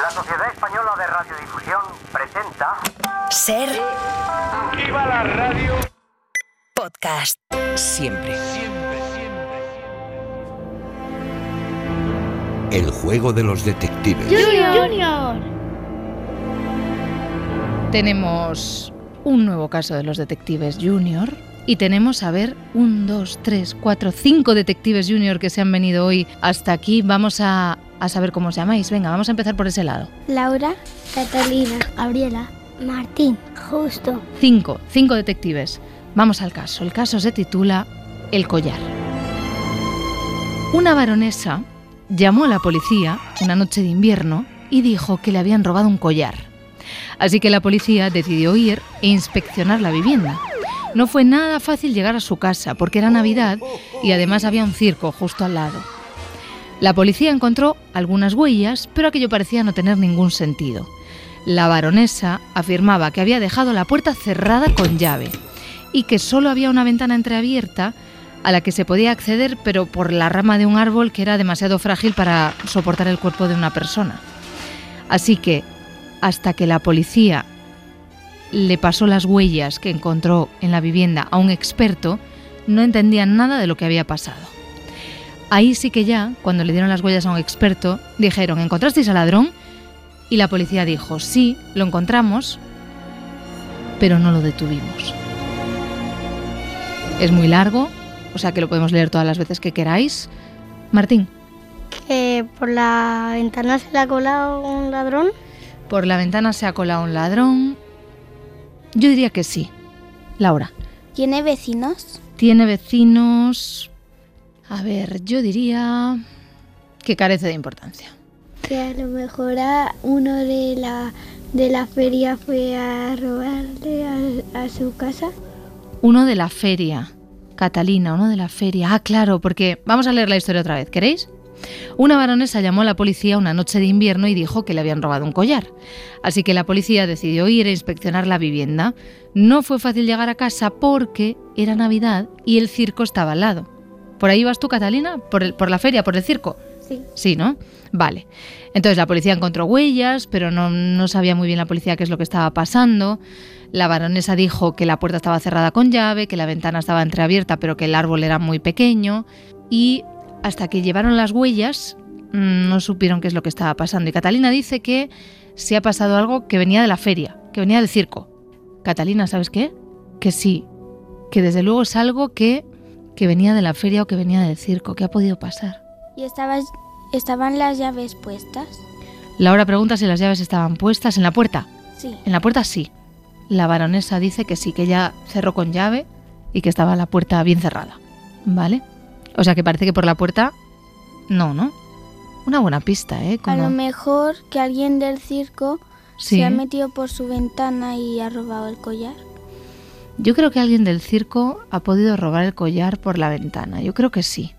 La Sociedad Española de Radiodifusión presenta Ser ¡Viva la radio! podcast. Siempre. El juego de los detectives. Junior. Tenemos un nuevo caso de los detectives junior y tenemos a ver un, dos, tres, cuatro, cinco detectives junior que se han venido hoy hasta aquí. Vamos a, a saber cómo os llamáis. Venga, vamos a empezar por ese lado. Laura, Catalina, Gabriela, Martín, Justo. Cinco, cinco detectives. Vamos al caso. El caso se titula El collar. Una baronesa llamó a la policía una noche de invierno y dijo que le habían robado un collar. Así que la policía decidió ir e inspeccionar la vivienda. No fue nada fácil llegar a su casa porque era Navidad y además había un circo justo al lado. La policía encontró algunas huellas, pero aquello parecía no tener ningún sentido. La baronesa afirmaba que había dejado la puerta cerrada con llave y que solo había una ventana entreabierta a la que se podía acceder, pero por la rama de un árbol que era demasiado frágil para soportar el cuerpo de una persona. Así que, hasta que la policía le pasó las huellas que encontró en la vivienda a un experto, no entendían nada de lo que había pasado. Ahí sí que ya, cuando le dieron las huellas a un experto, dijeron, ¿encontrasteis al ladrón? Y la policía dijo, sí, lo encontramos, pero no lo detuvimos. Es muy largo, o sea que lo podemos leer todas las veces que queráis. Martín, Que por la ventana se le ha colado un ladrón. por la ventana se ha colado un ladrón. Yo diría que sí. Laura, ¿Tiene vecinos? ¿tiene vecinos? A ver, yo diría que carece de importancia. Que a lo mejor a uno de la, de la feria fue a robarle a, a su casa. Uno de la feria. Catalina, uno de la feria. Ah, claro, porque vamos a leer la historia otra vez, ¿queréis? Una baronesa llamó a la policía una noche de invierno y dijo que le habían robado un collar. Así que la policía decidió ir a inspeccionar la vivienda. No fue fácil llegar a casa porque era Navidad y el circo estaba al lado. ¿Por ahí vas tú, Catalina? ¿Por, el- por la feria, por el circo? Sí. Sí, ¿no? Vale. Entonces la policía encontró huellas, pero no, no sabía muy bien la policía qué es lo que estaba pasando. La baronesa dijo que la puerta estaba cerrada con llave, que la ventana estaba entreabierta, pero que el árbol era muy pequeño. Y hasta que llevaron las huellas, mm, no supieron qué es lo que estaba pasando. Y Catalina dice que se ha pasado algo que venía de la feria, que venía del circo. Catalina, ¿sabes qué? Que sí, que desde luego es algo que, que venía de la feria o que venía del circo. ¿Qué ha podido pasar? ¿Y estabas, estaban las llaves puestas? Laura pregunta si las llaves estaban puestas en la puerta. Sí. En la puerta sí. La baronesa dice que sí, que ella cerró con llave y que estaba la puerta bien cerrada. ¿Vale? O sea que parece que por la puerta no, ¿no? Una buena pista, ¿eh? A lo mejor que alguien del circo Sí. se ha metido por su ventana y ha robado el collar. Yo creo que alguien del circo ha podido robar el collar por la ventana. Yo creo que sí.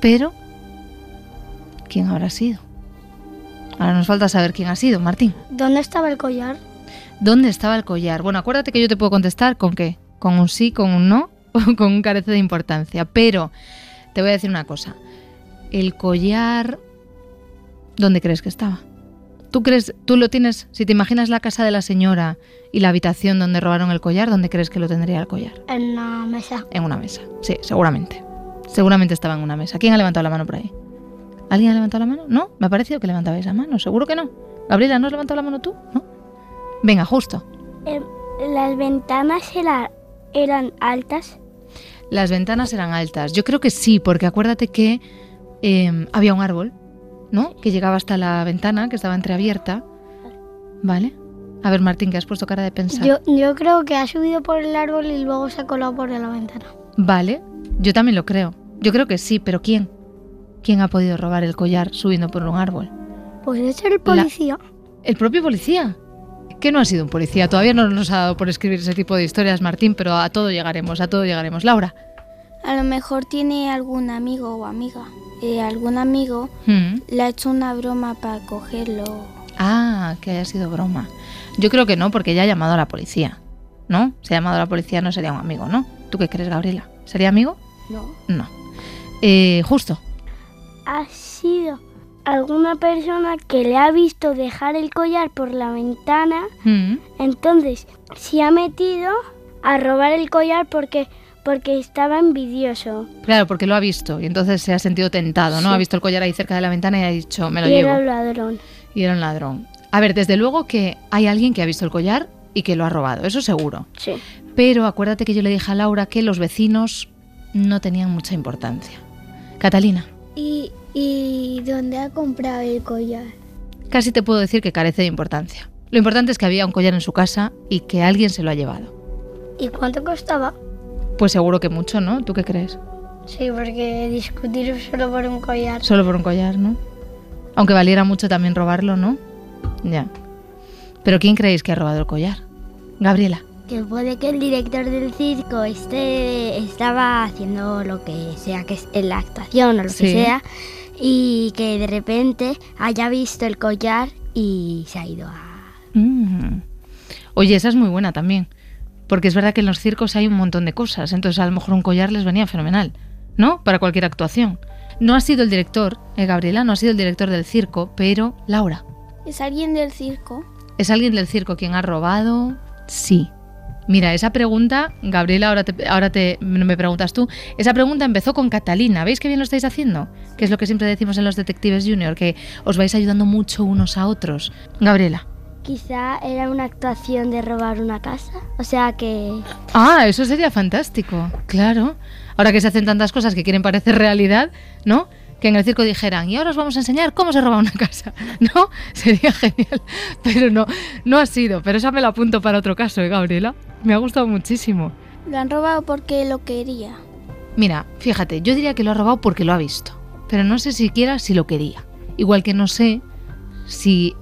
Pero, ¿quién habrá sido? Ahora nos falta saber quién ha sido, Martín. ¿Dónde estaba el collar? ¿Dónde estaba el collar? Bueno, acuérdate que yo te puedo contestar con qué. Con un sí, con un no o con un carece de importancia. Pero te voy a decir una cosa. El collar... ¿Dónde crees que estaba? ¿Tú crees, tú lo tienes, si te imaginas la casa de la señora y la habitación donde robaron el collar, ¿dónde crees que lo tendría el collar? En la mesa. En una mesa. Sí, seguramente. Seguramente estaba en una mesa. ¿Quién ha levantado la mano por ahí? ¿Alguien ha levantado la mano? No, me ha parecido que levantabais la mano. Seguro que no. Gabriela, ¿no has levantado la mano tú? ¿No? Venga, justo. Em, las ventanas eran altas. Las ventanas eran altas. Yo creo que sí, porque acuérdate que eh, había un árbol, ¿no? Que llegaba hasta la ventana, que estaba entreabierta. ¿Vale? A ver, Martín, que has puesto cara de pensar. Yo, yo creo que ha subido por el árbol y luego se ha colado por la ventana. Vale, yo también lo creo. Yo creo que sí, pero ¿quién? ¿Quién ha podido robar el collar subiendo por un árbol? Puede ser el policía. ¿El propio policía? Que no ha sido un policía. Todavía no nos ha dado por escribir ese tipo de historias, Martín, pero a todo llegaremos, a todo llegaremos. Laura. A lo mejor tiene algún amigo o amiga. Eh, algún amigo Mm. le ha hecho una broma para cogerlo. Ah, que haya sido broma. Yo creo que no, porque ya ha llamado a la policía. ¿No? Si ha llamado a la policía no sería un amigo, ¿no? ¿Tú qué crees, Gabriela? ¿Sería amigo? No. No. Eh, justo. Ha sido alguna persona que le ha visto dejar el collar por la ventana, Mm. entonces se ha metido a robar el collar porque, porque estaba envidioso. Claro, porque lo ha visto y entonces se ha sentido tentado, ¿no? Sí. Ha visto el collar ahí cerca de la ventana y ha dicho, me lo y llevo. era el ladrón. Y era un ladrón. A ver, desde luego que hay alguien que ha visto el collar y que lo ha robado, eso seguro. Sí. Pero acuérdate que yo le dije a Laura que los vecinos no tenían mucha importancia. Catalina, ¿Y, y dónde ha comprado el collar? casi te puedo decir que carece de importancia. Lo importante es que había un collar en su casa y que alguien se lo ha llevado. ¿Y cuánto costaba? Pues seguro que mucho, ¿no? ¿Tú qué crees? Sí, porque discutir solo por un collar. Solo por un collar, ¿no? Aunque valiera mucho también robarlo, ¿no? Ya. Pero ¿quién creéis que ha robado el collar? Gabriela. Que puede que el director del circo esté, estaba haciendo lo que sea que es en la actuación o lo Sí. que sea y que de repente haya visto el collar y se ha ido a... Mm. Oye, esa es muy buena también. Porque es verdad que en los circos hay un montón de cosas. Entonces a lo mejor un collar les venía fenomenal. ¿No? Para cualquier actuación. No ha sido el director, eh, Gabriela, no ha sido el director del circo, pero Laura. ¿Es alguien del circo? ¿Es alguien del circo quien ha robado? Sí. Mira, esa pregunta, Gabriela, ahora, te, ahora te, me preguntas tú, esa pregunta empezó con Catalina. ¿Veis qué bien lo estáis haciendo? Que es lo que siempre decimos en los Detectives Junior, que os vais ayudando mucho unos a otros. Gabriela. Quizá era una actuación de robar una casa. O sea que... Ah, eso sería fantástico, claro. Ahora que se hacen tantas cosas que quieren parecer realidad, ¿no? Que en el circo dijeran, y ahora os vamos a enseñar cómo se roba una casa, ¿no? Sería genial. Pero no, no ha sido. Pero esa me la apunto para otro caso, ¿eh, Gabriela? Me ha gustado muchísimo. Lo han robado porque lo quería. Mira, fíjate, yo diría que lo ha robado porque lo ha visto. Pero no sé siquiera si lo quería. Igual que no sé si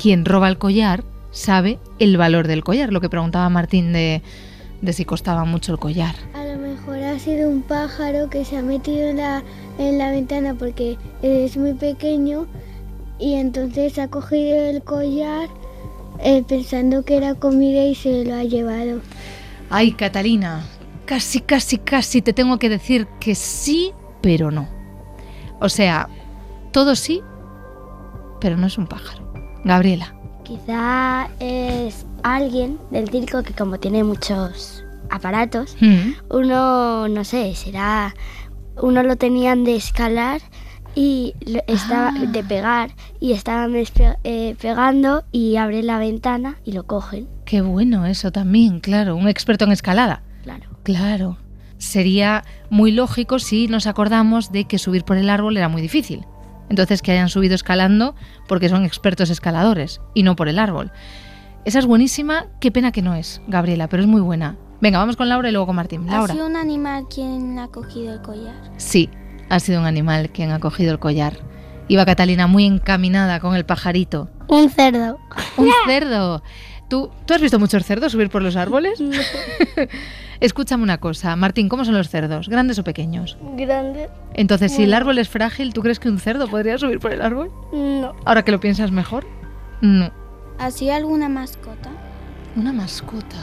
quien roba el collar sabe el valor del collar, lo que preguntaba Martín de, de si costaba mucho el collar. A lo mejor ha sido un pájaro que se ha metido en la, en la ventana porque es muy pequeño y entonces ha cogido el collar eh, pensando que era comida y se lo ha llevado. Ay, Catalina, casi, casi, casi te tengo que decir que sí, pero no. O sea, todo sí, pero no es un pájaro. Gabriela. Quizá es alguien del circo que como tiene muchos aparatos, Mm. uno, no sé, será, uno lo tenían de escalar y estaba Ah. de pegar y estaban despe- eh, pegando y abren la ventana y lo cogen, Qué bueno eso también, claro. Un experto en escalada. claro. Claro. Sería muy lógico si nos acordamos de que subir por el árbol era muy difícil. Entonces que hayan subido escalando porque son expertos escaladores y no por el árbol. Esa es buenísima, qué pena que no es, Gabriela, pero es muy buena. Venga, vamos con Laura y luego con Martín. Laura. ¿Ha sido un animal quien ha cogido el collar? Sí, ha sido un animal quien ha cogido el collar. Iba Catalina muy encaminada con el pajarito. Un cerdo. ¡Un cerdo! ¿Tú, ¿Tú has visto muchos cerdos subir por los árboles? Escúchame una cosa, Martín, ¿cómo son los cerdos? ¿Grandes o pequeños? Grande. Entonces, si el árbol es frágil, ¿tú crees que un cerdo podría subir por el árbol? No. Ahora que lo piensas mejor. No. ¿Ha sido alguna mascota? Una mascota.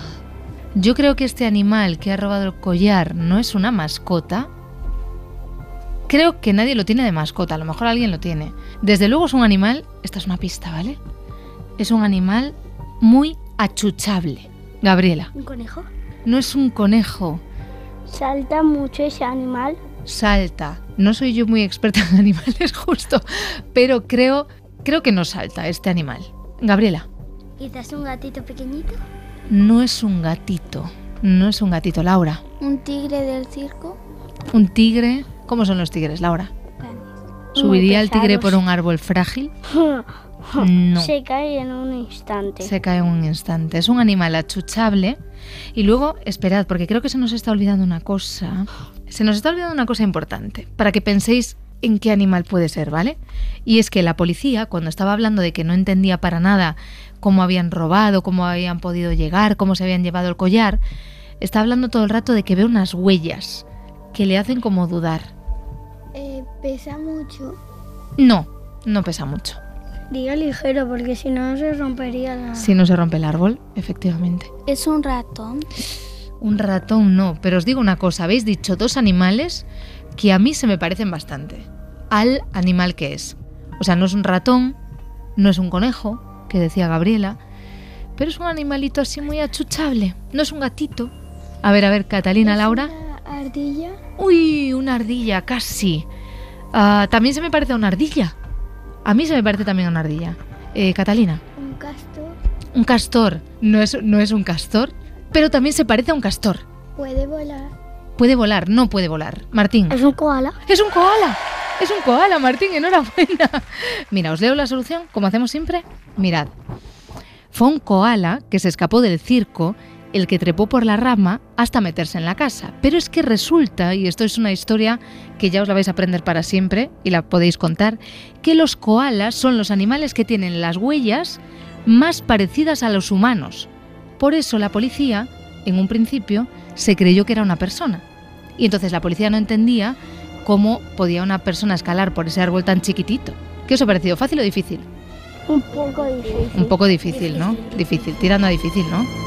Yo creo que este animal que ha robado el collar no es una mascota. Creo que nadie lo tiene de mascota, a lo mejor alguien lo tiene. Desde luego es un animal, esta es una pista, ¿vale? Es un animal muy achuchable. Gabriela, ¿Un conejo? no es un conejo, ¿Salta mucho ese animal? salta. No soy yo muy experta en animales justo, pero creo creo que no salta este animal. Gabriela, Quizás un gatito pequeñito. no es un gatito, no es un gatito, Laura. ¿Un tigre del circo? Un tigre, ¿cómo son los tigres, Laura? ¿Subiría el tigre por un árbol frágil? No. Se cae en un instante. Se cae en un instante. Es un animal achuchable. Y luego, esperad, porque creo que se nos está olvidando una cosa. Se nos está olvidando una cosa importante, para que penséis en qué animal puede ser, ¿vale? Y es que la policía, cuando estaba hablando de que no entendía para nada cómo habían robado, cómo habían podido llegar, cómo se habían llevado el collar, está hablando todo el rato de que ve unas huellas que le hacen como dudar. Eh, pesa mucho. No, no pesa mucho. Diga ligero porque si no se rompería la... Si no se rompe el árbol, efectivamente. ¿Es un ratón? Un ratón no, pero os digo una cosa, habéis dicho dos animales que a mí se me parecen bastante al animal que es. O sea, no es un ratón, no es un conejo, que decía Gabriela, pero es un animalito así muy achuchable. No es un gatito. A ver, a ver, Catalina, Laura. ¿Una ardilla? Uy, una ardilla, casi. Ah, también se me parece a una ardilla. A mí se me parece también a una ardilla. Eh, Catalina. ¿Un castor? Un castor. No es, no es un castor, pero también se parece a un castor. ¿Puede volar? Puede volar, no puede volar. Martín. ¿Es un koala? Es un koala. Es un koala, Martín, enhorabuena. Mira, os leo la solución, como hacemos siempre. Mirad. Fue un koala que se escapó del circo, el que trepó por la rama hasta meterse en la casa. Pero es que resulta, y esto es una historia que ya os la vais a aprender para siempre y la podéis contar, que los koalas son los animales que tienen las huellas más parecidas a los humanos. Por eso la policía, en un principio, se creyó que era una persona. Y entonces la policía no entendía cómo podía una persona escalar por ese árbol tan chiquitito. ¿Qué os ha parecido? ¿Fácil o difícil? Un poco difícil. Un poco difícil, ¿no? Difícil, tirando a difícil, ¿no?